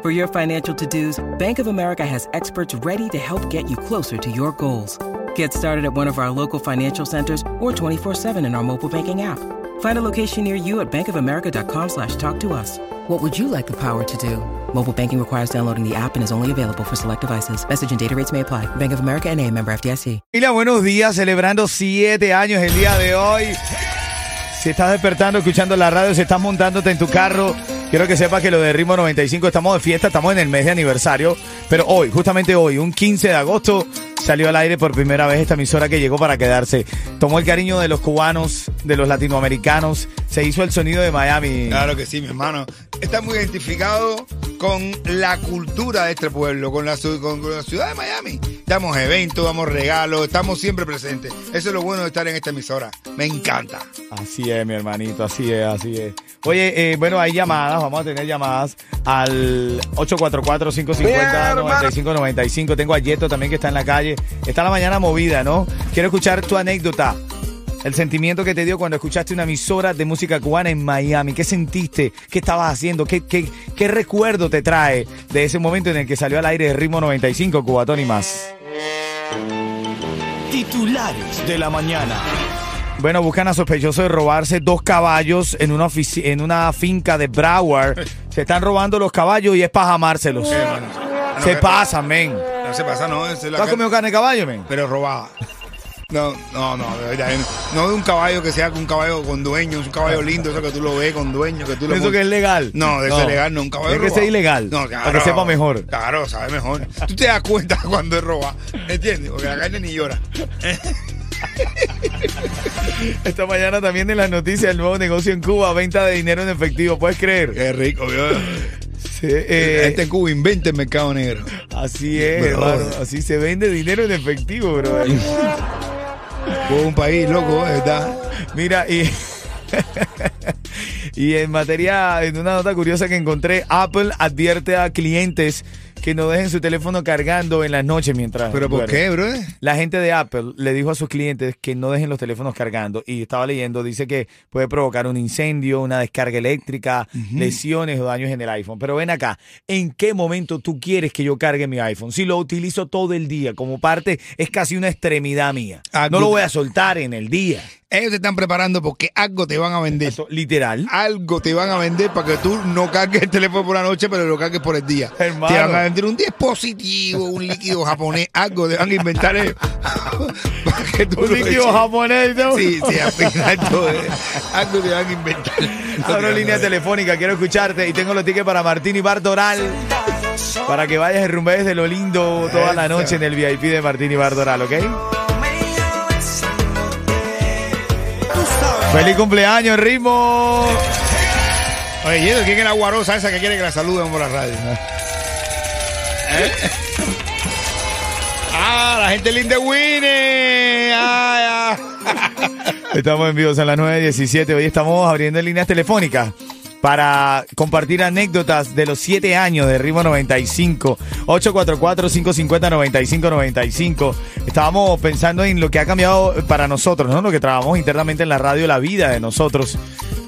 For your financial to dos, Bank of America has experts ready to help get you closer to your goals. Get started at one of our local financial centers or 24-7 in our mobile banking app. Find a location near you at bankofamerica.com slash talk to us. What would you like the power to do? Mobile banking requires downloading the app and is only available for select devices. Message and data rates may apply. Bank of America and a member FDIC. Mira, buenos días, celebrando siete años el día de hoy. Si estás despertando, escuchando la radio, si estás montándote en tu carro, quiero que sepas que lo de Ritmo 95 estamos de fiesta, estamos en el mes de aniversario, pero hoy, justamente hoy, un 15 de agosto, salió al aire por primera vez esta emisora que llegó para quedarse. Tomó el cariño de los cubanos, de los latinoamericanos, se hizo el sonido de Miami. Claro que sí, mi hermano. Está muy identificado con la cultura de este pueblo, con la, con la ciudad de Miami. Damos eventos, damos regalos, estamos siempre presentes. Eso es lo bueno de estar en esta emisora. Me encanta. Así es, mi hermanito, así es, así es. Oye, eh, bueno, hay llamadas, vamos a tener llamadas al 844-550-9595. Tengo a Yeto también que está en la calle. Está la mañana movida, ¿no? Quiero escuchar tu anécdota. El sentimiento que te dio cuando escuchaste una emisora de música cubana en Miami. ¿Qué sentiste? ¿Qué estabas haciendo? ¿Qué, qué, qué recuerdo te trae de ese momento en el que salió al aire de Ritmo 95, Cubatón y más? Titulares de la mañana. Bueno, buscan a sospechoso de robarse dos caballos en una, en una finca de Broward. Se están robando los caballos y es para jamárselos. Se pasan, men. No se pasa, no. es la ¿Tú has comido carne de caballo, men? Pero robada. No, no, no, verdad. No de un caballo que sea un caballo con dueño, es un caballo lindo, eso que tú lo ves con dueño, que tú lo Eso que es legal. No, de eso es legal, no, un caballo Tiene que robado. ser ilegal. No, claro. Para que sepa mejor. Claro, sabe mejor. Tú te das cuenta cuando es roba, ¿entiendes? Porque la carne ni llora. Esta mañana también en las noticias el nuevo negocio en Cuba, venta de dinero en efectivo. ¿Puedes creer? Qué rico, ¿vio? Sí, eh, este en Cuba inventa el mercado negro. así es, hermano. Así se vende dinero en efectivo, bro. Cuba es un país loco, ¿eh? ¿verdad? Mira, y, y en materia, en una nota curiosa que encontré, Apple advierte a clientes que no dejen su teléfono cargando en las noches mientras. ¿Pero por qué, bro? La gente de Apple le dijo a sus clientes que no dejen los teléfonos cargando y estaba leyendo, dice que puede provocar un incendio, una descarga eléctrica, lesiones o daños en el iPhone. Pero ven acá, ¿en qué momento tú quieres que yo cargue mi iPhone? Si lo utilizo todo el día como parte, es casi una extremidad mía. Ah, no lo voy a soltar en el día. Ellos se están preparando porque algo te van a vender. Eso, literal. Algo te van a vender para que tú no cargues el teléfono por la noche, pero lo cargues por el día. Hermano. Te van a vender un dispositivo, un líquido japonés, algo te van a inventar ellos. para que tú Un líquido eches. japonés. ¿no? Sí, sí, al final todo es- algo te van a inventar. Abro línea telefónica, quiero escucharte y tengo los tickets para Martín y Bardoral para que vayas y rumbees de lo lindo toda la noche en el VIP de Martín y Bardoral, ¿ok? ¡Feliz cumpleaños, ritmo! Oye, ¿quién es la guarosa esa que quiere que la saluden por la radio? ¿Eh? Ah, la gente linda Winnie. Ah, ya. Estamos en vivo, son las 9.17. Hoy estamos abriendo líneas telefónicas para compartir anécdotas de los 7 años de Ritmo 95. 844-550-9595. Estábamos pensando en lo que ha cambiado para nosotros, ¿no? Lo que trabajamos internamente en la radio, la vida de nosotros.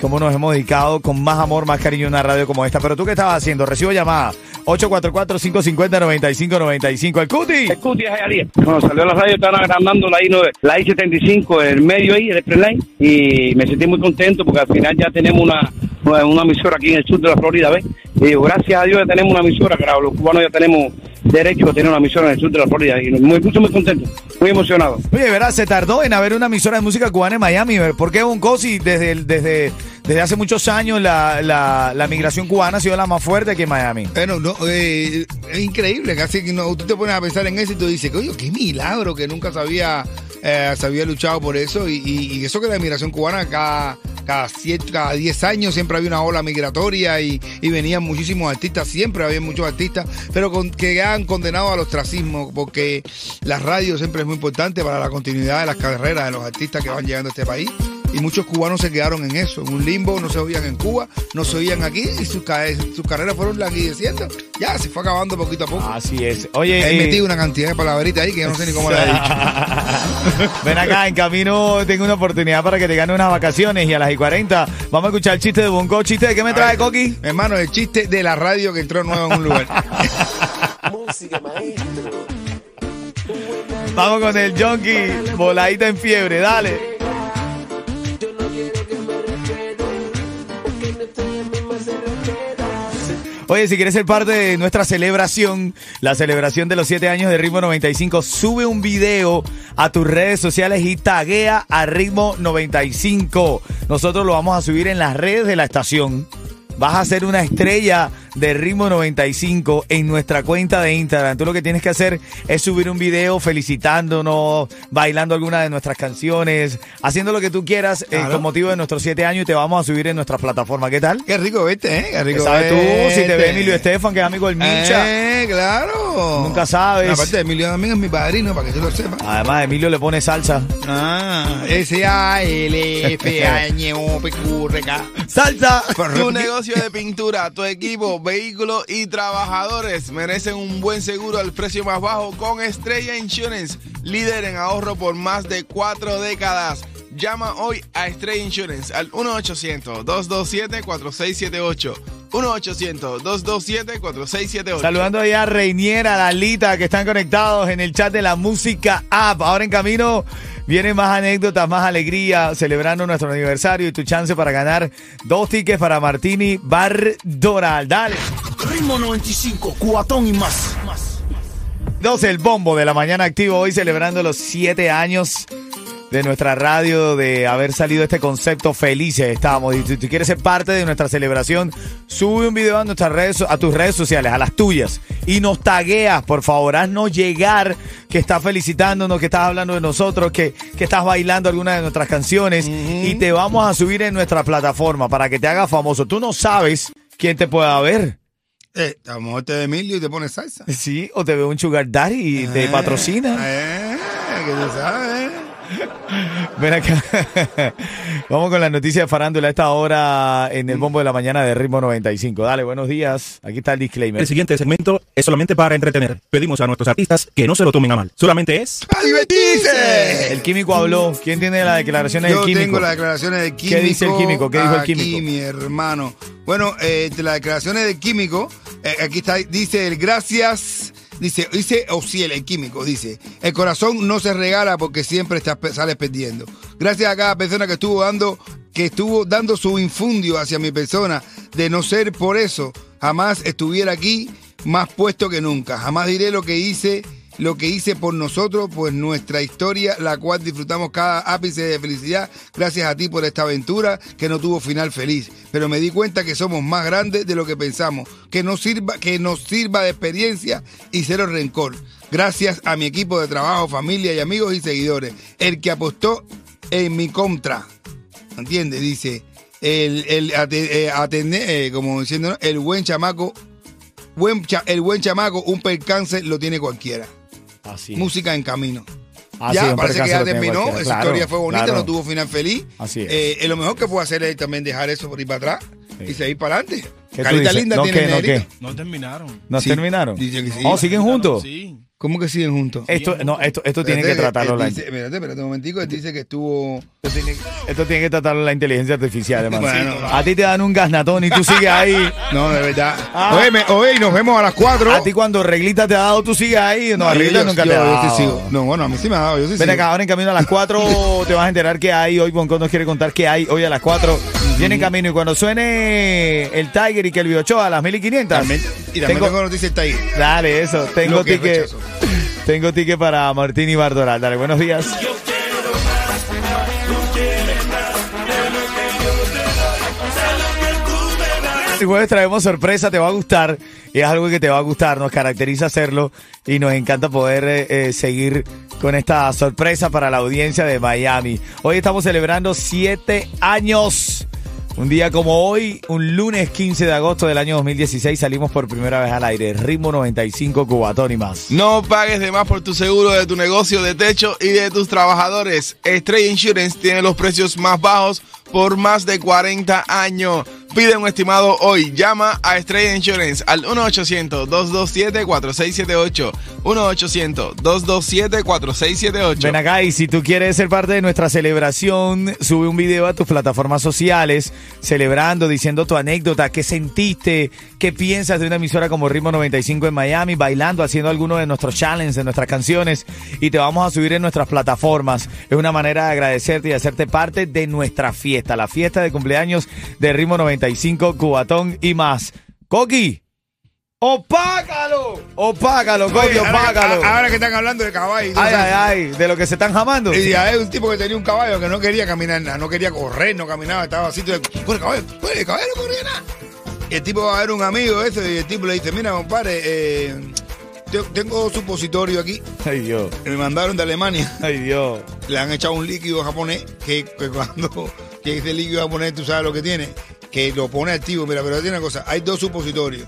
Cómo nos hemos dedicado con más amor, más cariño a una radio como esta. Pero tú, ¿qué estabas haciendo? Recibo llamada. 844-550-9595. El Cuti. Escuti es Hialeah. Cuando salió la radio estaban agrandando la, I, la I-75, el medio ahí, el express line, y me sentí muy contento porque al final ya tenemos una, una, una emisora aquí en el sur de la Florida, ¿ves? Y digo, gracias a Dios ya tenemos una emisora, claro, los cubanos ya tenemos derecho a tener una emisora en el sur de la Florida, y muy, mucho, muy contento, muy emocionado. Oye, verás, se tardó en haber una emisora de música cubana en Miami. ¿Por qué un cosi desde, desde, desde hace muchos años la, la, la migración cubana ha sido la más fuerte aquí en Miami? Bueno, no, eh, es increíble, casi que no, tú te pones a pensar en eso y tú dices, coño, qué milagro que nunca se había, eh, se había luchado por eso y, y- y eso que la inmigración cubana acá cada, siete, cada 10 años siempre había una ola migratoria y, y venían muchísimos artistas, siempre había muchos artistas, pero con, que han condenado al ostracismo porque la radio siempre es muy importante para la continuidad de las carreras de los artistas que van llegando a este país. Y muchos cubanos se quedaron en eso, en un limbo, no se oían en Cuba, no se oían aquí y sus, ca- sus carreras fueron languideciendo. Ya se fue acabando poquito a poco. Así es. Oye, He eh, metido una cantidad de palabritas ahí que yo no sé ni cómo la he dicho. ven acá, en camino tengo una oportunidad para que te gane unas vacaciones y a las y 40 vamos a escuchar el chiste de Bongo. ¿Chiste de qué me trae, Coqui? Hermano, el chiste de la radio que entró nuevo en un lugar. Vamos con el Junkie, voladita en fiebre, dale. Oye, si quieres ser parte de nuestra celebración, la celebración de los 7 años de Ritmo 95, sube un video a tus redes sociales y taguea a Ritmo 95. Nosotros lo vamos a subir en las redes de la estación. Vas a ser una estrella de Ritmo 95 en nuestra cuenta de Instagram. Tú lo que tienes que hacer es subir un video felicitándonos, bailando alguna de nuestras canciones, haciendo lo que tú quieras eh, Claro. con motivo de nuestros 7 años y te vamos a subir en nuestra plataforma. ¿Qué tal? Qué rico verte, ¿eh? Qué rico ¿Sabes tú? Si te ve verte. Emilio Estefan, que es amigo del Mincha. Eh, claro. Nunca sabes. Aparte, Emilio también es mi padrino, para que tú lo sepas. Además, Emilio le pone salsa. Ah, S-A-L-F-A-N-O-P-Q-R-K. ¡Salsa! Tu negocio de pintura, tu equipo, vehículos y trabajadores merecen un buen seguro al precio más bajo con Estrella Insurance, líder en ahorro por más de cuatro décadas. Llama hoy a Estrella Insurance al 1-800-227-4678. 1-800-227-4678. Saludando ahí a Reiniera, a Lalita, que están conectados en el chat de la música app. Ahora en camino vienen más anécdotas, más alegría, celebrando nuestro aniversario y tu chance para ganar dos tickets para Martini Bar Doral. Dale. Ritmo 95, cuatón y más. 12, el bombo de la mañana activo, hoy celebrando los siete años de nuestra radio, de haber salido este concepto felices estamos. Y si tú quieres ser parte de nuestra celebración, sube un video a nuestras redes, a tus redes sociales, a las tuyas, y nos tagueas, por favor, haznos llegar que estás felicitándonos, que estás hablando de nosotros, que, que estás bailando alguna de nuestras canciones, y te vamos a subir en nuestra plataforma para que te hagas famoso. Tú no sabes quién te pueda ver. Eh, a lo mejor te ve Emilio y te pone salsa. Sí, o te ve un sugar daddy y te patrocina. Eh, que tú sabes. Ven acá. Vamos con la noticia de farándula a esta hora en el bombo de la mañana de Ritmo 95. Dale, buenos días. Aquí está el disclaimer. El siguiente segmento es solamente para entretener. Pedimos a nuestros artistas que no se lo tomen a mal. Solamente es... ¡A divertirse! El químico habló. ¿Quién tiene las declaraciones Yo del químico? tengo las declaraciones del químico. ¿Qué dice el químico? ¿Qué dijo el Aquí, químico? mi hermano. Bueno, eh, de las declaraciones del químico, eh, aquí está, dice el gracias. Dice, dice Ociel, el químico, dice, el corazón no se regala porque siempre sales perdiendo. Gracias a cada persona que estuvo dando, que estuvo dando su infundio hacia mi persona, de no ser por eso, jamás estuviera aquí más puesto que nunca. Jamás diré lo que hice lo que hice por nosotros, pues nuestra historia, la cual disfrutamos cada ápice de felicidad, gracias a ti por esta aventura que no tuvo final feliz. Pero me di cuenta que somos más grandes de lo que pensamos, que nos sirva, que nos sirva de experiencia y cero rencor. Gracias a mi equipo de trabajo, familia y amigos y seguidores, el que apostó en mi contra. ¿Entiendes? Dice, el, el eh, atende- eh, como diciendo, el buen chamaco, buen cha- el buen chamaco, un percance lo tiene cualquiera. Así es. Música en camino. Así ya, es, parece que ya terminó. Esa Claro, historia fue bonita, claro. no tuvo final feliz. Así es. Eh, eh, lo mejor que puede hacer es también dejar eso por ir para atrás y seguir para adelante. ¿Qué tú Carita linda ¿No tiene qué, no qué? No terminaron. ¿No Sí, terminaron? dice que sí. Oh, ¿siguen juntos? Sí. ¿Cómo que siguen juntos? Esto, no, esto, esto tiene que tratarlo él la, dice- Espérate, espérate un momentico. Él dice que estuvo... esto tiene, esto tiene que tratarlo la inteligencia artificial, hermano. Bueno. a ti te dan un gasnatón y tú sigues ahí. No, de verdad. Ah. Oye, me- oye, nos vemos a las 4. A ti cuando Reglita te ha dado, tú sigues ahí. No, Reglita nunca te ha dado. sí sigo. No, bueno, a mí sí me ha dado. Yo sí Ven sigo. acá, ahora en camino a las 4 te vas a enterar qué hay. Hoy Bonco nos quiere contar qué hay hoy a las 4. Viene en camino y cuando suene el Tiger y que el Biochoa a las 1500. También- y también tengo, noticias está ahí. Dale, eso. Tengo ticket. Tengo ticket para Martín y Bardoral. Dale, buenos días. El jueves traemos sorpresa, te va a gustar. Y es algo que te va a gustar, nos caracteriza hacerlo y nos encanta poder eh, eh, seguir con esta sorpresa para la audiencia de Miami. Hoy estamos celebrando siete años. Un día como hoy, un lunes 15 de agosto del año 2016, salimos por primera vez al aire. Ritmo 95, Cubatón y más. No pagues de más por tu seguro de tu negocio de techo y de tus trabajadores. Estrella Insurance tiene los precios más bajos por más de 40 años. Pide un estimado hoy. Llama a Estrella Insurance al 1-800-227-4678. 1-800-227-4678. Ven acá y si tú quieres ser parte de nuestra celebración, sube un video a tus plataformas sociales celebrando, diciendo tu anécdota, qué sentiste, qué piensas de una emisora como Ritmo 95 en Miami, bailando, haciendo alguno de nuestros challenges, de nuestras canciones y te vamos a subir en nuestras plataformas. Es una manera de agradecerte y hacerte parte de nuestra fiesta, la fiesta de cumpleaños de Ritmo 95, Cubatón y más. Coqui, opácalo, opácalo, ahora, opácalo. ahora que están hablando de caballo. Ay, ay, ay, de lo que se están jamando. Y hay un tipo que tenía un caballo que no quería caminar nada, no quería correr, no caminaba, estaba así. Bueno, el caballo, el caballo no corría nada. Y el tipo va a ver un amigo ese y el tipo le dice, mira, compadre, eh, te- tengo supositorio aquí, Ay, Dios, me mandaron de Alemania. ay, Dios. Le han echado un líquido japonés que, que cuando que ese líquido japonés tú sabes lo que tiene, que lo pone activo. Mira, pero tiene una cosa, hay dos supositorios,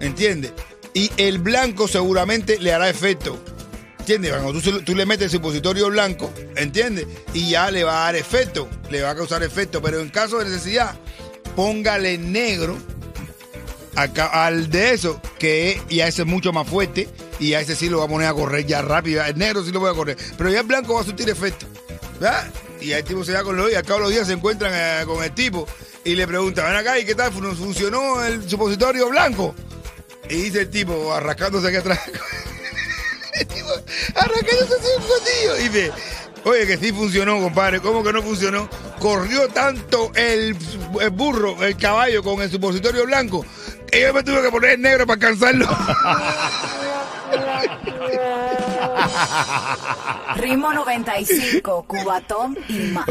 ¿entiendes? Y el blanco seguramente le hará efecto. ¿Entiendes? Cuando tú, le metes el supositorio blanco, ¿entiendes? Y ya le va a dar efecto, le va a causar efecto. Pero en caso de necesidad, póngale negro al de eso, que y a ese es mucho más fuerte, y a ese sí lo va a poner a correr ya rápido. El negro sí lo voy a correr, pero ya el blanco va a surtir efecto. ¿verdad? Y el tipo se da con los y al cabo de los días se encuentran eh, con el tipo y le preguntan, ven acá, ¿y qué tal? ¿Fun- ¿Funcionó el supositorio blanco? Y dice el tipo, arrascándose aquí atrás. el tipo, arrancándose así un. Y dice, oye, que sí funcionó, compadre. ¿Cómo que no funcionó? Corrió tanto el, burro, el caballo con el supositorio blanco, que yo me tuve que poner negro para alcanzarlo. Ritmo 95, Cubatón y más.